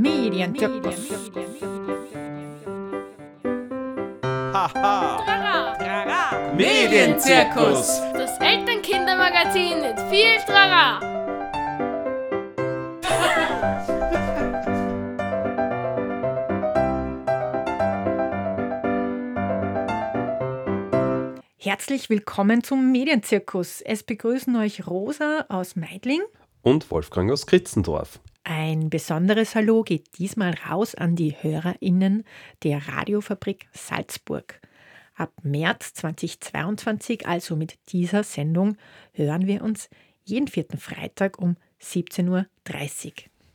Medienzirkus. Haha. Medienzirkus. Das Elternkindermagazin mit viel Trara. Herzlich willkommen zum Medienzirkus. Es begrüßen euch Rosa aus Meidling. Und Wolfgang aus Kritzendorf. Ein besonderes Hallo geht diesmal raus an die HörerInnen der Radiofabrik Salzburg. Ab März 2022, also mit dieser Sendung, hören wir uns jeden vierten Freitag um 17.30 Uhr.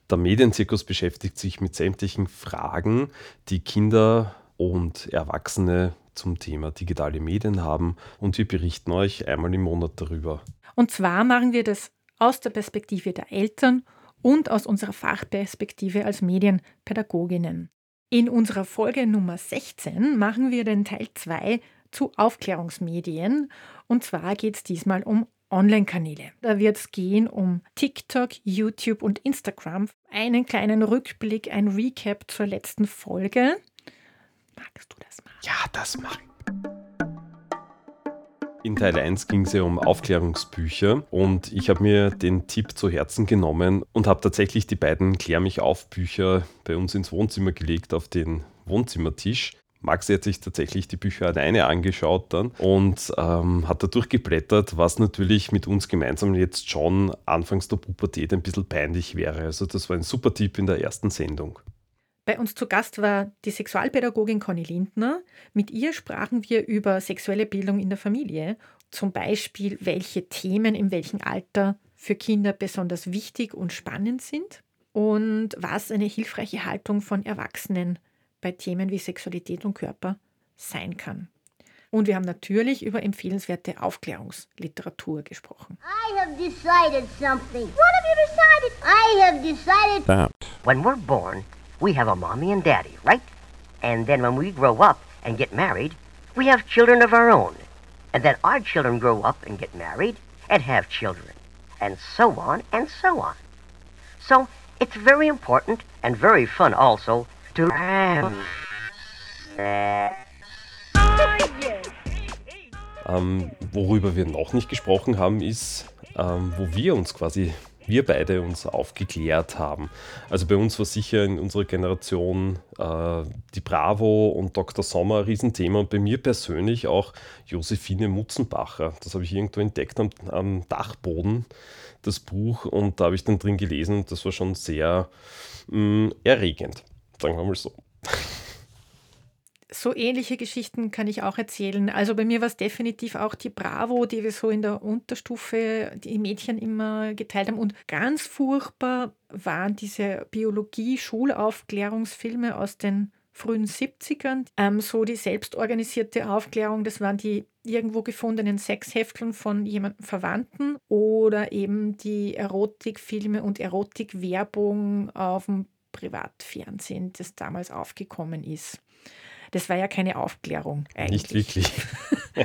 Der Medienzirkus beschäftigt sich mit sämtlichen Fragen, die Kinder und Erwachsene zum Thema digitale Medien haben und wir berichten euch einmal im Monat darüber. Und zwar machen wir das aus der Perspektive der Eltern und aus unserer Fachperspektive als Medienpädagoginnen. In unserer Folge Nummer 16 machen wir den Teil 2 zu Aufklärungsmedien und zwar geht es diesmal um Online-Kanäle. Da wird es gehen um TikTok, YouTube und Instagram. Einen kleinen Rückblick, ein Recap zur letzten Folge. Magst du das machen? Ja, das mache ich. In Teil 1 ging es ja um Aufklärungsbücher und ich habe mir den Tipp zu Herzen genommen und habe tatsächlich die beiden Klär mich auf Bücher bei uns ins Wohnzimmer gelegt auf den Wohnzimmertisch. Maxi hat sich tatsächlich die Bücher alleine angeschaut dann und ähm, hat da durchgeblättert, was natürlich mit uns gemeinsam jetzt schon anfangs der Pubertät ein bisschen peinlich wäre. Also das war ein super Tipp in der ersten Sendung. Bei uns zu Gast war die Sexualpädagogin Conny Lindner. Mit ihr sprachen wir über sexuelle Bildung in der Familie, zum Beispiel welche Themen in welchem Alter für Kinder besonders wichtig und spannend sind und was eine hilfreiche Haltung von Erwachsenen bei Themen wie Sexualität und Körper sein kann. Und wir haben natürlich über empfehlenswerte Aufklärungsliteratur gesprochen. I have decided something. What have you decided? I have decided That. When we're born, we have a mommy and daddy, right? And then when we grow up and get married, we have children of our own. And then our children grow up and get married and have children. And so on and so on. So it's very important and very fun also to. Ähm, worüber wir noch nicht gesprochen haben, ist, ähm, wo wir uns quasi, wir beide uns aufgeklärt haben. Also bei uns war sicher in unserer Generation äh, die Bravo und Dr. Sommer ein Riesenthema und bei mir persönlich auch Josephine Mutzenbacher. Das habe ich irgendwo entdeckt am, am Dachboden, das Buch, und da habe ich dann drin gelesen und das war schon sehr mh, erregend, sagen wir mal so. So ähnliche Geschichten kann ich auch erzählen. Also bei mir war es definitiv auch die Bravo, die wir so in der Unterstufe, die Mädchen immer geteilt haben. Und ganz furchtbar waren diese Biologie-Schulaufklärungsfilme aus den frühen 70ern. Ähm, so die selbstorganisierte Aufklärung, das waren die irgendwo gefundenen Sexhefteln von jemandem Verwandten oder eben die Erotikfilme und Erotikwerbung auf dem Privatfernsehen, das damals aufgekommen ist. Das war ja keine Aufklärung eigentlich. Nicht wirklich.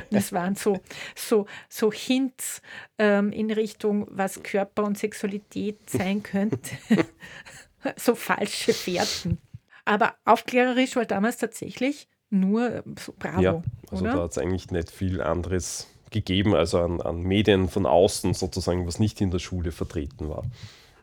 Das waren so, so, so Hints ähm, in Richtung, was Körper und Sexualität sein könnte. so falsche Fährten. Aber aufklärerisch war damals tatsächlich nur ähm, so Bravo, Ja, also oder? da hat es eigentlich nicht viel anderes gegeben, also an, an Medien von außen sozusagen, was nicht in der Schule vertreten war.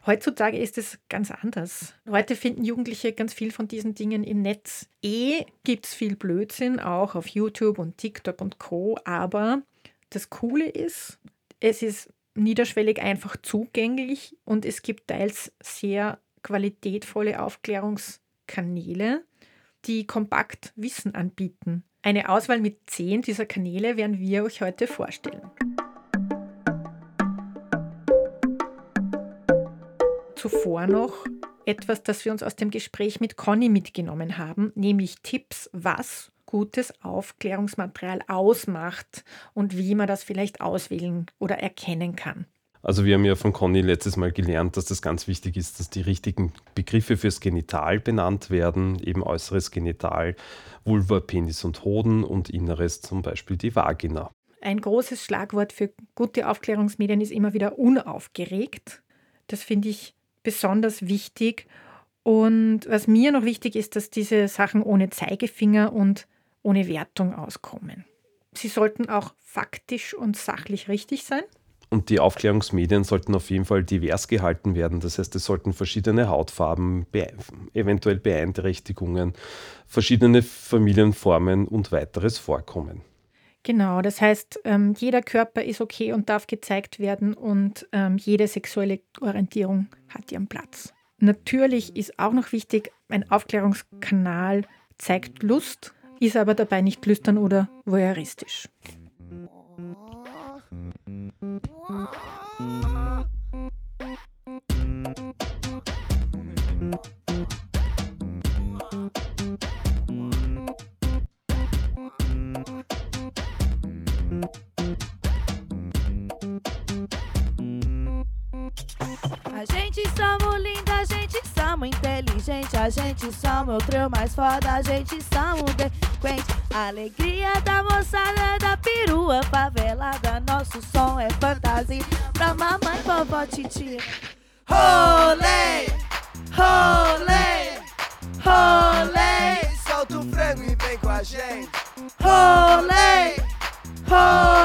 Heutzutage ist es ganz anders. Heute finden Jugendliche ganz viel von diesen Dingen im Netz. Eh gibt es viel Blödsinn, auch auf YouTube und TikTok und Co. Aber das Coole ist, es ist niederschwellig einfach zugänglich und es gibt teils sehr qualitätvolle Aufklärungskanäle, die kompakt Wissen anbieten. Eine Auswahl mit zehn dieser Kanäle werden wir euch heute vorstellen. Zuvor noch etwas, das wir uns aus dem Gespräch mit Conny mitgenommen haben, nämlich Tipps, was gutes Aufklärungsmaterial ausmacht und wie man das vielleicht auswählen oder erkennen kann. Also wir haben ja von Conny letztes Mal gelernt, dass das ganz wichtig ist, dass die richtigen Begriffe fürs Genital benannt werden, eben äußeres Genital, Vulva, Penis und Hoden und inneres zum Beispiel die Vagina. Ein großes Schlagwort für gute Aufklärungsmedien ist immer wieder unaufgeregt. Das finde ich besonders wichtig Und was mir noch wichtig ist, dass diese Sachen ohne Zeigefinger und ohne Wertung auskommen. Sie sollten auch faktisch und sachlich richtig sein. Und die Aufklärungsmedien sollten auf jeden Fall divers gehalten werden. Das heißt, es sollten verschiedene Hautfarben, be eventuell Beeinträchtigungen, verschiedene Familienformen und weiteres vorkommen. Genau, das heißt, ähm, jeder Körper ist okay und darf gezeigt werden und ähm, jede sexuelle Orientierung hat ihren Platz. Natürlich ist auch noch wichtig, ein Aufklärungskanal zeigt Lust, ist aber dabei nicht lüstern oder voyeuristisch. Gente somos linda, a gente somos inteligente, a gente somos o trio mais foda, a gente somos delinquente. Alegria da moçada, da perua favelada, nosso som é fantasia pra mamãe, vovó, titia. Rolê, rolê, rolê, Solta o frango e vem com a gente. rolê, rolê,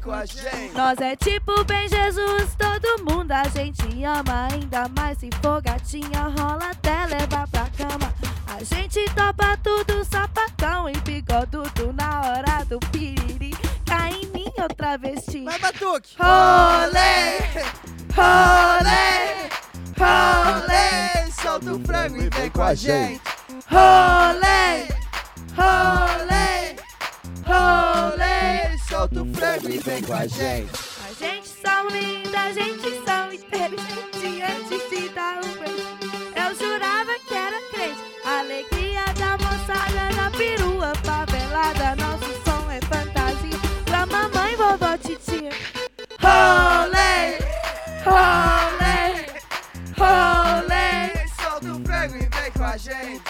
vem com a gente. Nós é tipo bem Jesus, todo mundo a gente ama. Ainda mais se for gatinha, rola até levar pra cama. A gente topa tudo, sapatão e bigodudo na hora do piriri. Cai em mim outra vesti. Vai, Batuque! Rolê, rolê, rolê, Solta o frango e vem com a gente. rolê, rolê, rolê. Solta o frango e vem com a gente. A gente são linda, a gente são inteligente antes de dar um beijo. Eu jurava que era crente. Alegria da moçada na perua favelada. Nosso som é fantasia pra mamãe, vovó, titia. Rolê, rolê, rolê, Solta o frango e vem com a gente.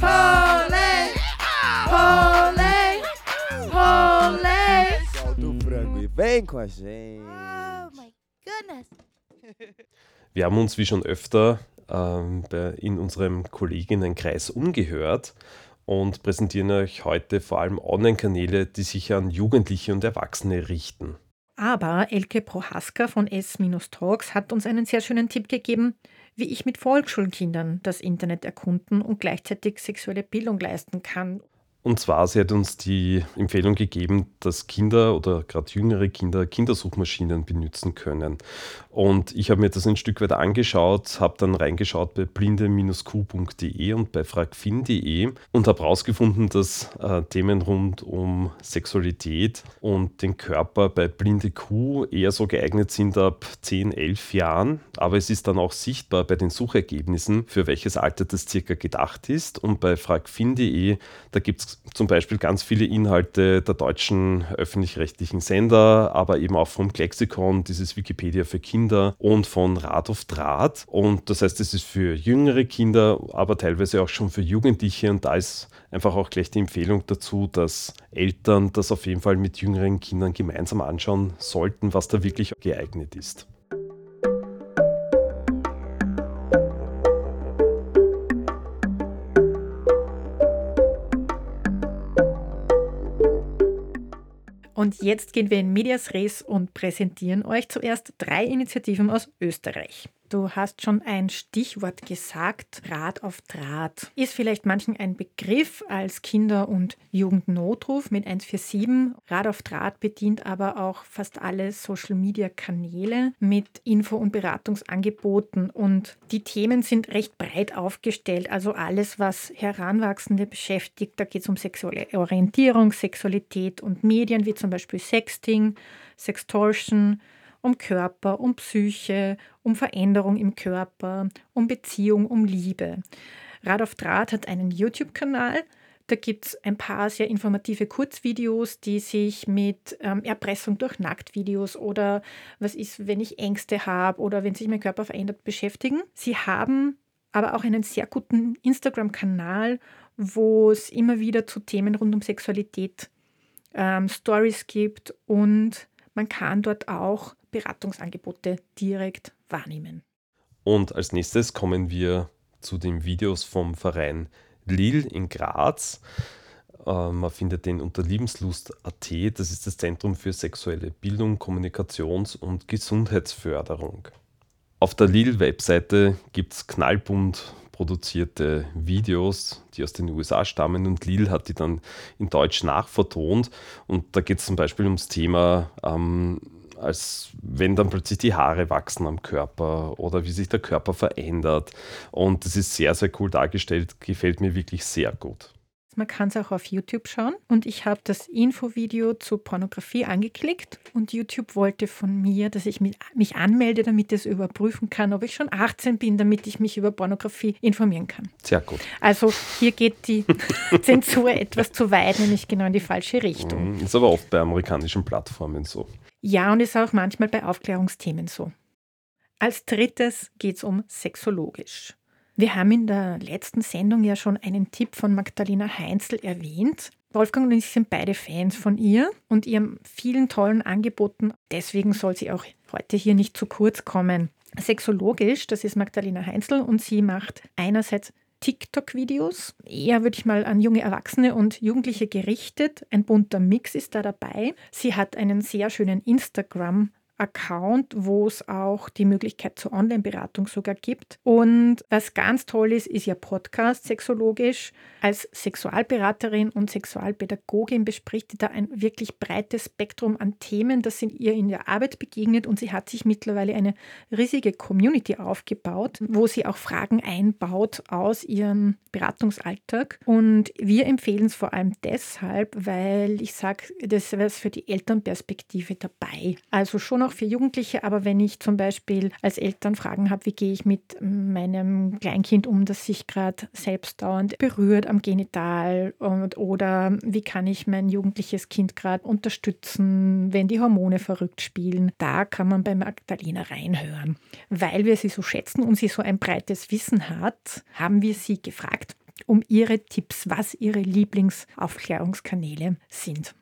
rolê, rolê. A gente. Oh my goodness. Wir haben uns wie schon öfter ähm, bei, in unserem Kolleginnenkreis umgehört und präsentieren euch heute vor allem Online-Kanäle, die sich an Jugendliche und Erwachsene richten. Aber Elke Prohaska von S-Talks hat uns einen sehr schönen Tipp gegeben, wie ich mit Volksschulkindern das Internet erkunden und gleichzeitig sexuelle Bildung leisten kann. Und zwar, sie hat uns die Empfehlung gegeben, dass Kinder oder gerade jüngere Kinder Kindersuchmaschinen benutzen können. Und ich habe mir das ein Stück weit angeschaut, habe dann reingeschaut bei blinde-q.de und bei fragfin.de und habe herausgefunden, dass äh, Themen rund um Sexualität und den Körper bei Blinde Q eher so geeignet sind ab 10, 11 Jahren. Aber es ist dann auch sichtbar bei den Suchergebnissen, für welches Alter das circa gedacht ist. Und bei fragfin.de, da gibt es zum Beispiel ganz viele Inhalte der deutschen öffentlich-rechtlichen Sender, aber eben auch vom Lexikon, dieses Wikipedia für Kinder und von Rad auf Draht. Und das heißt, es ist für jüngere Kinder, aber teilweise auch schon für Jugendliche. Und da ist einfach auch gleich die Empfehlung dazu, dass Eltern das auf jeden Fall mit jüngeren Kindern gemeinsam anschauen sollten, was da wirklich geeignet ist. Und jetzt gehen wir in Medias Res und präsentieren euch zuerst drei Initiativen aus Österreich. Du hast schon ein Stichwort gesagt, Draht auf Draht. Ist vielleicht manchen ein Begriff als Kinder- und Jugendnotruf mit 147. Rad auf Draht bedient aber auch fast alle Social-Media-Kanäle mit Info- und Beratungsangeboten. Und die Themen sind recht breit aufgestellt. Also alles, was Heranwachsende beschäftigt. Da geht es um sexuelle Orientierung, Sexualität und Medien, wie zum Beispiel Sexting, Sextortion, um Körper, um Psyche, um Veränderung im Körper, um Beziehung, um Liebe. Rad auf Draht hat einen YouTube-Kanal. Da gibt es ein paar sehr informative Kurzvideos, die sich mit ähm, Erpressung durch Nacktvideos oder was ist, wenn ich Ängste habe oder wenn sich mein Körper verändert, beschäftigen. Sie haben aber auch einen sehr guten Instagram-Kanal, wo es immer wieder zu Themen rund um Sexualität ähm, Stories gibt und man kann dort auch Beratungsangebote direkt wahrnehmen. Und als nächstes kommen wir zu den Videos vom Verein Lille in Graz. Äh, man findet den unter liebenslust.at. Das ist das Zentrum für sexuelle Bildung, Kommunikations- und Gesundheitsförderung. Auf der Lille-Webseite gibt es knallbunt produzierte Videos, die aus den USA stammen und Lille hat die dann in Deutsch nachvertont. Und da geht es zum Beispiel ums Thema, ähm, als wenn dann plötzlich die Haare wachsen am Körper oder wie sich der Körper verändert. Und das ist sehr, sehr cool dargestellt, gefällt mir wirklich sehr gut. Man kann es auch auf YouTube schauen. Und ich habe das Infovideo zu Pornografie angeklickt und YouTube wollte von mir, dass ich mich anmelde, damit es überprüfen kann, ob ich schon 18 bin, damit ich mich über Pornografie informieren kann. Sehr gut. Also hier geht die Zensur etwas zu weit, nämlich genau in die falsche Richtung. Mhm, ist aber oft bei amerikanischen Plattformen so. Ja, und ist auch manchmal bei Aufklärungsthemen so. Als drittes geht es um sexologisch. Wir haben in der letzten Sendung ja schon einen Tipp von Magdalena Heinzel erwähnt. Wolfgang und ich sind beide Fans von ihr und ihren vielen tollen Angeboten. Deswegen soll sie auch heute hier nicht zu kurz kommen. Sexologisch, das ist Magdalena Heinzel und sie macht einerseits TikTok-Videos, eher würde ich mal an junge Erwachsene und Jugendliche gerichtet. Ein bunter Mix ist da dabei. Sie hat einen sehr schönen Instagram Account, wo es auch die Möglichkeit zur Online-Beratung sogar gibt. Und was ganz toll ist, ist ihr Podcast sexologisch. Als Sexualberaterin und Sexualpädagogin bespricht sie da ein wirklich breites Spektrum an Themen, das sind ihr in der Arbeit begegnet und sie hat sich mittlerweile eine riesige Community aufgebaut, wo sie auch Fragen einbaut aus ihrem Beratungsalltag. Und wir empfehlen es vor allem deshalb, weil ich sage, das wäre für die Elternperspektive dabei. Also schon auch für Jugendliche, aber wenn ich zum Beispiel als Eltern Fragen habe, wie gehe ich mit meinem Kleinkind um, das sich gerade selbstdauernd berührt am Genital und, oder wie kann ich mein jugendliches Kind gerade unterstützen, wenn die Hormone verrückt spielen, da kann man bei Magdalena reinhören. Weil wir sie so schätzen und sie so ein breites Wissen hat, haben wir sie gefragt um ihre Tipps, was ihre Lieblingsaufklärungskanäle sind.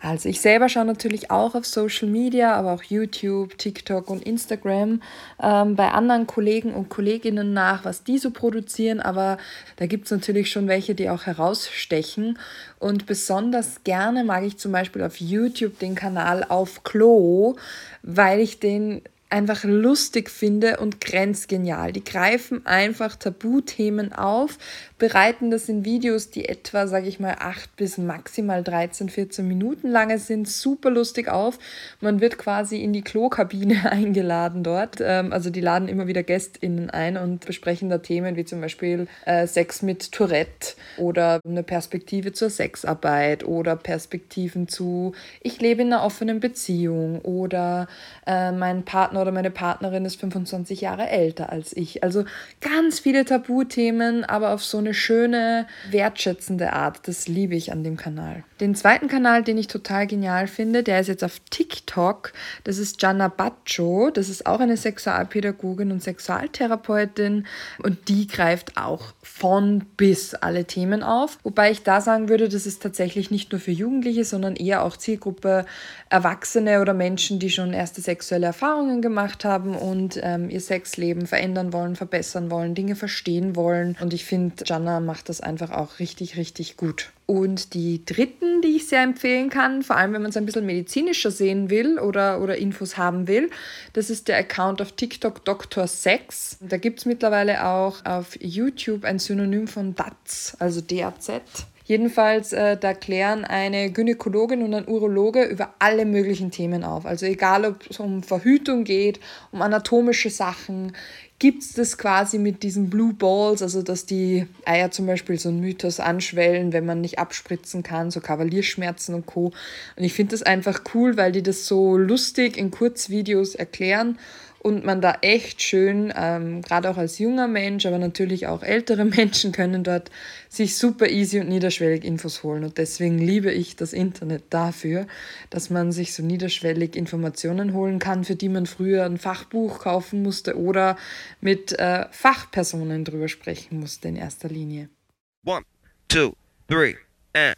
Also ich selber schaue natürlich auch auf Social Media, aber auch YouTube, TikTok und Instagram ähm, bei anderen Kollegen und Kolleginnen nach, was die so produzieren. Aber da gibt es natürlich schon welche, die auch herausstechen. Und besonders gerne mag ich zum Beispiel auf YouTube den Kanal auf Klo, weil ich den einfach lustig finde und grenzgenial. Die greifen einfach Tabuthemen auf, bereiten das in Videos, die etwa, sage ich mal, 8 bis maximal 13, 14 Minuten lange sind, super lustig auf. Man wird quasi in die Klokabine eingeladen dort. Ähm, also die laden immer wieder GästInnen ein und besprechen da Themen wie zum Beispiel äh, Sex mit Tourette oder eine Perspektive zur Sexarbeit oder Perspektiven zu ich lebe in einer offenen Beziehung oder äh, mein Partner oder meine Partnerin ist 25 Jahre älter als ich. Also ganz viele Tabuthemen, aber auf so eine schöne, wertschätzende Art. Das liebe ich an dem Kanal. Den zweiten Kanal, den ich total genial finde, der ist jetzt auf TikTok. Das ist Gianna Baccio. Das ist auch eine Sexualpädagogin und Sexualtherapeutin und die greift auch von bis alle Themen auf. Wobei ich da sagen würde, das ist tatsächlich nicht nur für Jugendliche, sondern eher auch Zielgruppe Erwachsene oder Menschen, die schon erste sexuelle Erfahrungen gemacht haben und ähm, ihr Sexleben verändern wollen, verbessern wollen, Dinge verstehen wollen. Und ich finde, Jana macht das einfach auch richtig, richtig gut. Und die dritten, die ich sehr empfehlen kann, vor allem wenn man es ein bisschen medizinischer sehen will oder, oder Infos haben will, das ist der Account auf TikTok Dr. Sex. Da gibt es mittlerweile auch auf YouTube ein Synonym von DAZ, also DAZ. Jedenfalls, äh, da klären eine Gynäkologin und ein Urologe über alle möglichen Themen auf. Also egal, ob es um Verhütung geht, um anatomische Sachen, gibt es das quasi mit diesen Blue Balls, also dass die Eier zum Beispiel so einen Mythos anschwellen, wenn man nicht abspritzen kann, so Kavalierschmerzen und Co. Und ich finde das einfach cool, weil die das so lustig in Kurzvideos erklären und man da echt schön, ähm, gerade auch als junger Mensch, aber natürlich auch ältere Menschen können dort sich super easy und niederschwellig Infos holen. Und deswegen liebe ich das Internet dafür, dass man sich so niederschwellig Informationen holen kann, für die man früher ein Fachbuch kaufen musste oder mit äh, Fachpersonen drüber sprechen musste in erster Linie. One, two, three, and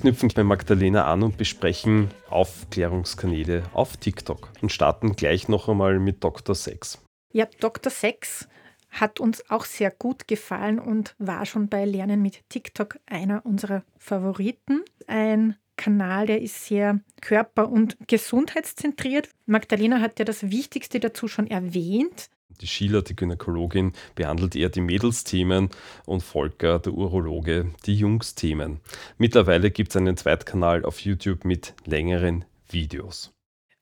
knüpfen bei Magdalena an und besprechen Aufklärungskanäle auf TikTok und starten gleich noch einmal mit Dr. Sex. Ja, Dr. Sex hat uns auch sehr gut gefallen und war schon bei Lernen mit TikTok einer unserer Favoriten. Ein Kanal, der ist sehr körper- und gesundheitszentriert. Magdalena hat ja das Wichtigste dazu schon erwähnt. Die Sheila, die Gynäkologin, behandelt eher die Mädelsthemen und Volker, der Urologe, die Jungsthemen. Mittlerweile gibt es einen Zweitkanal auf YouTube mit längeren Videos.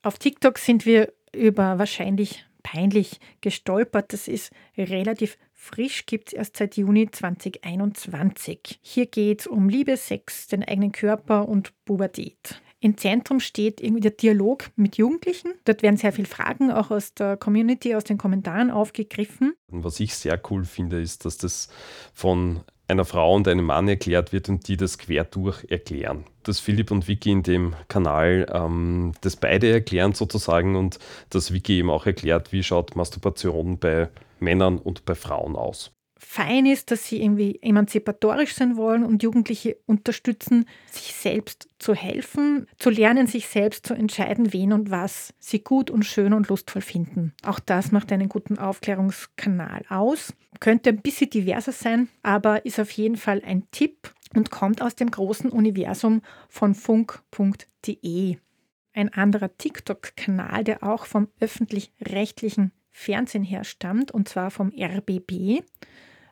Auf TikTok sind wir über wahrscheinlich peinlich gestolpert. Das ist relativ frisch, gibt es erst seit Juni 2021. Hier geht es um Liebe, Sex, den eigenen Körper und Pubertät. Im Zentrum steht irgendwie der Dialog mit Jugendlichen. Dort werden sehr viele Fragen auch aus der Community, aus den Kommentaren aufgegriffen. Was ich sehr cool finde, ist, dass das von einer Frau und einem Mann erklärt wird und die das quer durch erklären. Dass Philipp und Vicky in dem Kanal ähm, das beide erklären sozusagen und dass Vicky eben auch erklärt, wie schaut Masturbation bei Männern und bei Frauen aus. Fein ist, dass sie irgendwie emanzipatorisch sein wollen und Jugendliche unterstützen, sich selbst zu helfen, zu lernen, sich selbst zu entscheiden, wen und was sie gut und schön und lustvoll finden. Auch das macht einen guten Aufklärungskanal aus. Könnte ein bisschen diverser sein, aber ist auf jeden Fall ein Tipp und kommt aus dem großen Universum von funk.de. Ein anderer TikTok-Kanal, der auch vom öffentlich-rechtlichen Fernsehen her stammt, und zwar vom RBB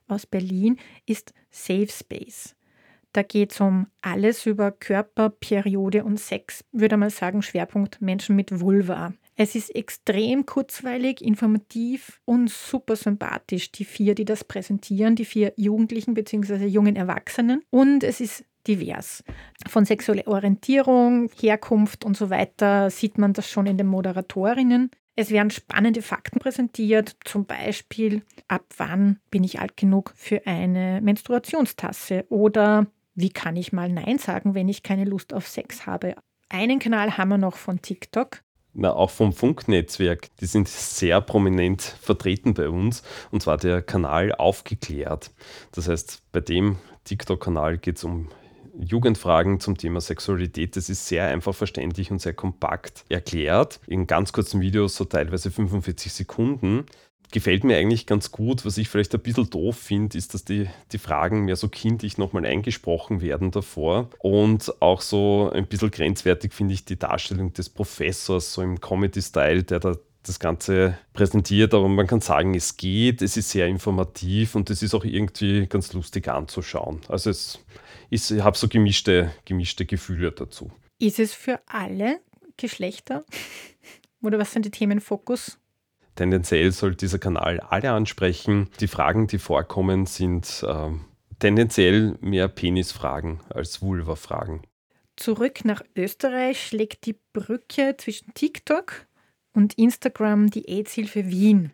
aus Berlin, ist Safe Space. Da geht es um alles über Körper, Periode und Sex, würde man sagen, Schwerpunkt Menschen mit Vulva. Es ist extrem kurzweilig, informativ und super sympathisch, die vier, die das präsentieren, die vier Jugendlichen bzw. jungen Erwachsenen. Und es ist divers. Von sexueller Orientierung, Herkunft und so weiter sieht man das schon in den Moderatorinnen. Es werden spannende Fakten präsentiert, zum Beispiel, ab wann bin ich alt genug für eine Menstruationstasse oder wie kann ich mal Nein sagen, wenn ich keine Lust auf Sex habe. Einen Kanal haben wir noch von TikTok. Na, auch vom Funknetzwerk, die sind sehr prominent vertreten bei uns, und zwar der Kanal Aufgeklärt. Das heißt, bei dem TikTok-Kanal geht es um Jugendfragen zum Thema Sexualität. Das ist sehr einfach verständlich und sehr kompakt erklärt. In ganz kurzen Videos, so teilweise 45 Sekunden. Gefällt mir eigentlich ganz gut. Was ich vielleicht ein bisschen doof finde, ist, dass die, die Fragen mehr so kindlich nochmal eingesprochen werden davor. Und auch so ein bisschen grenzwertig finde ich die Darstellung des Professors, so im Comedy-Style, der da das Ganze präsentiert, aber man kann sagen, es geht, es ist sehr informativ und es ist auch irgendwie ganz lustig anzuschauen. Also es ich habe so gemischte, gemischte Gefühle dazu. Ist es für alle Geschlechter? Oder was sind die Themenfokus? Tendenziell soll dieser Kanal alle ansprechen. Die Fragen, die vorkommen, sind äh, tendenziell mehr Penisfragen als Vulva-Fragen. Zurück nach Österreich schlägt die Brücke zwischen TikTok und Instagram die AIDS-Hilfe Wien.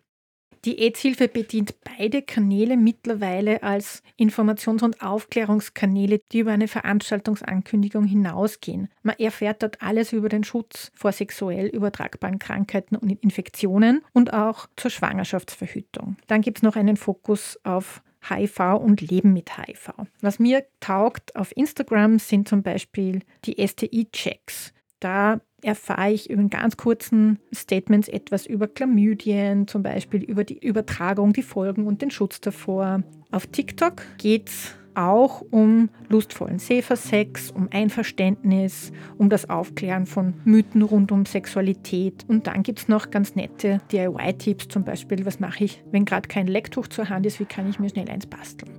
Die AIDS-Hilfe bedient beide Kanäle mittlerweile als Informations- und Aufklärungskanäle, die über eine Veranstaltungsankündigung hinausgehen. Man erfährt dort alles über den Schutz vor sexuell übertragbaren Krankheiten und Infektionen und auch zur Schwangerschaftsverhütung. Dann gibt es noch einen Fokus auf HIV und Leben mit HIV. Was mir taugt auf Instagram sind zum Beispiel die STI-Checks. Da erfahre ich in ganz kurzen Statements etwas über Chlamydien, zum Beispiel über die Übertragung, die Folgen und den Schutz davor. Auf TikTok geht es auch um lustvollen Sex, um Einverständnis, um das Aufklären von Mythen rund um Sexualität. Und dann gibt es noch ganz nette DIY-Tipps, zum Beispiel, was mache ich, wenn gerade kein Lecktuch zur Hand ist, wie kann ich mir schnell eins basteln.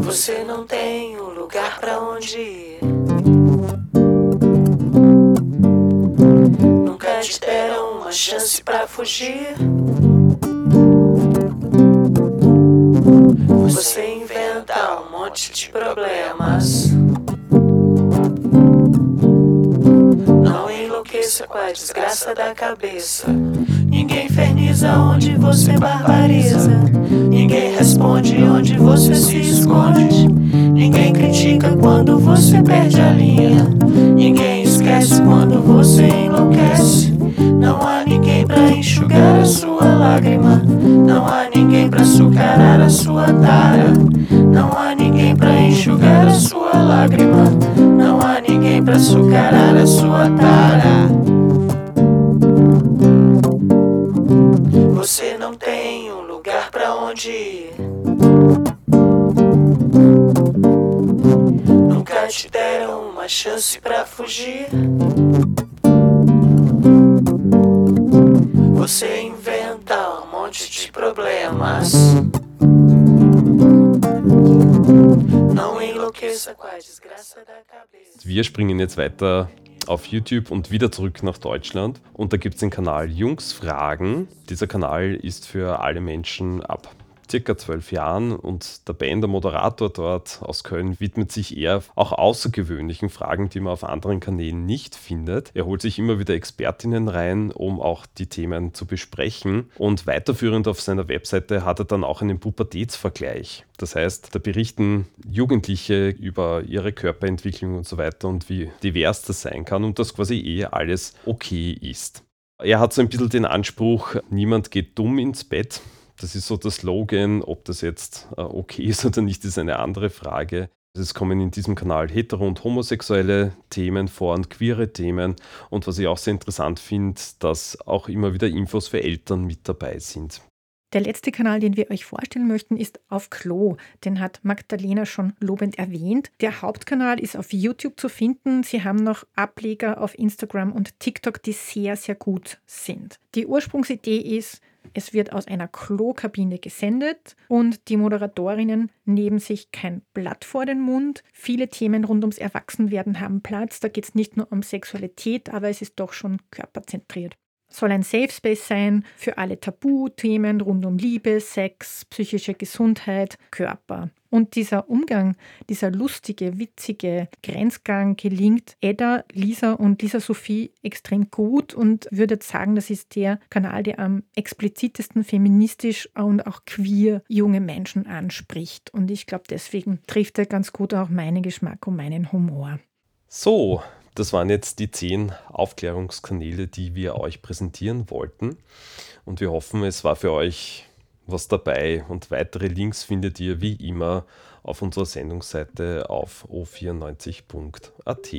Você não tem um lugar pra onde ir. Te deram uma chance pra fugir. Você inventa um monte de problemas. Não enlouqueça com a desgraça da cabeça. Ninguém inferniza onde você barbariza. Ninguém responde onde você se esconde. Ninguém critica quando você perde a linha. Ninguém esquece quando você enlouquece. Açucarar a sua tara. Não há ninguém pra enxugar a sua lágrima. Não há ninguém pra açucarar a sua tara. Você não tem um lugar pra onde ir. Nunca te deram uma chance pra fugir. Você problemas. Wir springen jetzt weiter auf YouTube und wieder zurück nach Deutschland. Und da gibt es den Kanal Jungs Fragen. Dieser Kanal ist für alle Menschen ab circa zwölf Jahren und der Ben, der Moderator dort aus Köln, widmet sich eher auch außergewöhnlichen Fragen, die man auf anderen Kanälen nicht findet. Er holt sich immer wieder Expertinnen rein, um auch die Themen zu besprechen. Und weiterführend auf seiner Webseite hat er dann auch einen Pubertätsvergleich. Das heißt, da berichten Jugendliche über ihre Körperentwicklung und so weiter und wie divers das sein kann und dass quasi eh alles okay ist. Er hat so ein bisschen den Anspruch, niemand geht dumm ins Bett. Das ist so der Slogan. Ob das jetzt äh, okay ist oder nicht, ist eine andere Frage. Es kommen in diesem Kanal hetero- und homosexuelle Themen vor und queere Themen. Und was ich auch sehr interessant finde, dass auch immer wieder Infos für Eltern mit dabei sind. Der letzte Kanal, den wir euch vorstellen möchten, ist auf Klo. Den hat Magdalena schon lobend erwähnt. Der Hauptkanal ist auf YouTube zu finden. Sie haben noch Ableger auf Instagram und TikTok, die sehr, sehr gut sind. Die Ursprungsidee ist, es wird aus einer Klokabine gesendet und die Moderatorinnen nehmen sich kein Blatt vor den Mund. Viele Themen rund ums Erwachsenwerden haben Platz. Da geht es nicht nur um Sexualität, aber es ist doch schon körperzentriert. Soll ein Safe Space sein für alle Tabuthemen rund um Liebe, Sex, psychische Gesundheit, Körper. Und dieser Umgang, dieser lustige, witzige Grenzgang gelingt Edda, Lisa und Lisa Sophie extrem gut und würde sagen, das ist der Kanal, der am explizitesten feministisch und auch queer junge Menschen anspricht. Und ich glaube, deswegen trifft er ganz gut auch meinen Geschmack und meinen Humor. So, das waren jetzt die zehn Aufklärungskanäle, die wir euch präsentieren wollten. Und wir hoffen, es war für euch was dabei. Und weitere Links findet ihr wie immer auf unserer Sendungsseite auf o94.at.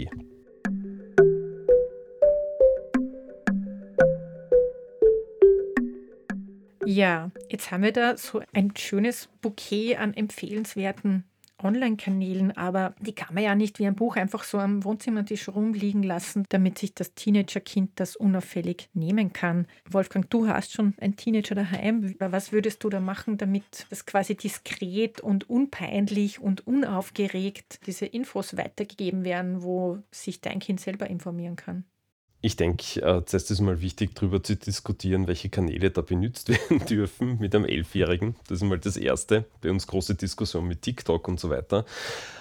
Ja, jetzt haben wir da so ein schönes Bouquet an empfehlenswerten Online-Kanälen, aber die kann man ja nicht wie ein Buch einfach so am Wohnzimmertisch rumliegen lassen, damit sich das Teenagerkind das unauffällig nehmen kann. Wolfgang, du hast schon ein Teenager daheim. Was würdest du da machen, damit das quasi diskret und unpeinlich und unaufgeregt diese Infos weitergegeben werden, wo sich dein Kind selber informieren kann? Ich denke, äh, zuerst ist mal wichtig, darüber zu diskutieren, welche Kanäle da benutzt werden dürfen mit einem Elfjährigen. Das ist mal das Erste. Bei uns große Diskussion mit TikTok und so weiter.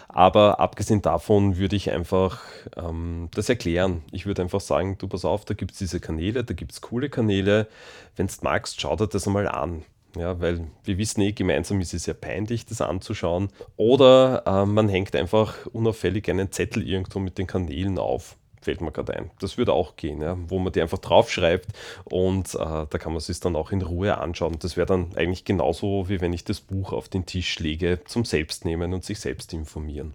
Aber abgesehen davon würde ich einfach ähm, das erklären. Ich würde einfach sagen, du pass auf, da gibt es diese Kanäle, da gibt es coole Kanäle. Wenn du magst, schau dir das einmal an. Ja, weil wir wissen eh, gemeinsam ist es sehr peinlich, das anzuschauen. Oder äh, man hängt einfach unauffällig einen Zettel irgendwo mit den Kanälen auf fällt mir gerade ein. Das würde auch gehen, ja, wo man die einfach draufschreibt und äh, da kann man sich dann auch in Ruhe anschauen. Das wäre dann eigentlich genauso, wie wenn ich das Buch auf den Tisch lege, zum Selbstnehmen und sich selbst informieren.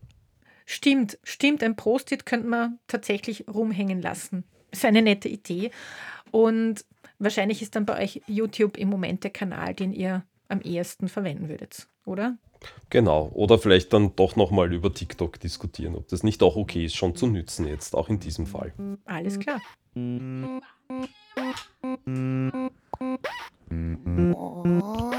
Stimmt, stimmt. Ein Post-it könnte man tatsächlich rumhängen lassen. Ist eine nette Idee. Und wahrscheinlich ist dann bei euch YouTube im Moment der Kanal, den ihr am ehesten verwenden würdet, oder? Genau. Oder vielleicht dann doch nochmal über TikTok diskutieren, ob das nicht auch okay ist, schon zu nützen jetzt, auch in diesem Fall. Alles klar. Mm-mm. Mm-mm. Mm-mm.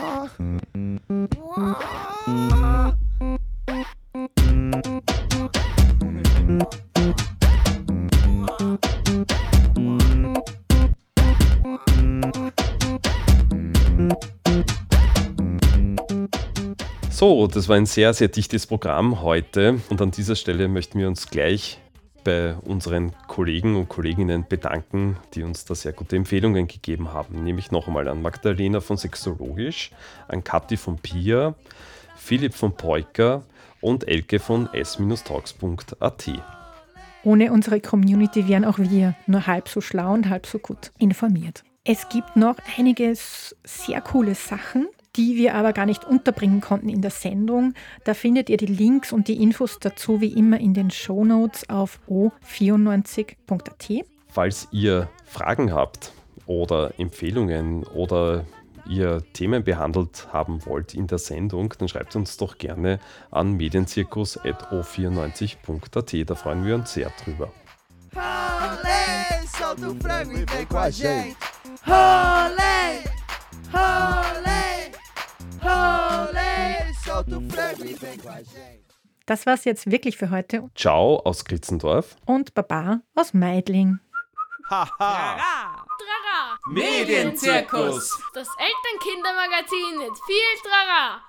So, das war ein sehr, sehr dichtes Programm heute und an dieser Stelle möchten wir uns gleich bei unseren Kollegen und Kolleginnen bedanken, die uns da sehr gute Empfehlungen gegeben haben. Nämlich noch einmal an Magdalena von Sexologisch, an Kathi von Pia, Philipp von Peuker und Elke von s-talks.at. Ohne unsere Community wären auch wir nur halb so schlau und halb so gut informiert. Es gibt noch einige sehr coole Sachen, die wir aber gar nicht unterbringen konnten in der Sendung. Da findet ihr die Links und die Infos dazu wie immer in den Shownotes auf o94.at. Falls ihr Fragen habt oder Empfehlungen oder ihr Themen behandelt haben wollt in der Sendung, dann schreibt uns doch gerne an medienzirkus.o94.at. Da freuen wir uns sehr drüber. Olé, solta o frango e vem com a gente. Rolê, rolê, Das war's jetzt wirklich für heute Ciao aus Kritzendorf. und Baba aus Meidling. Haha. Trara! Medienzirkus. Das Elternkindermagazin mit viel Trara!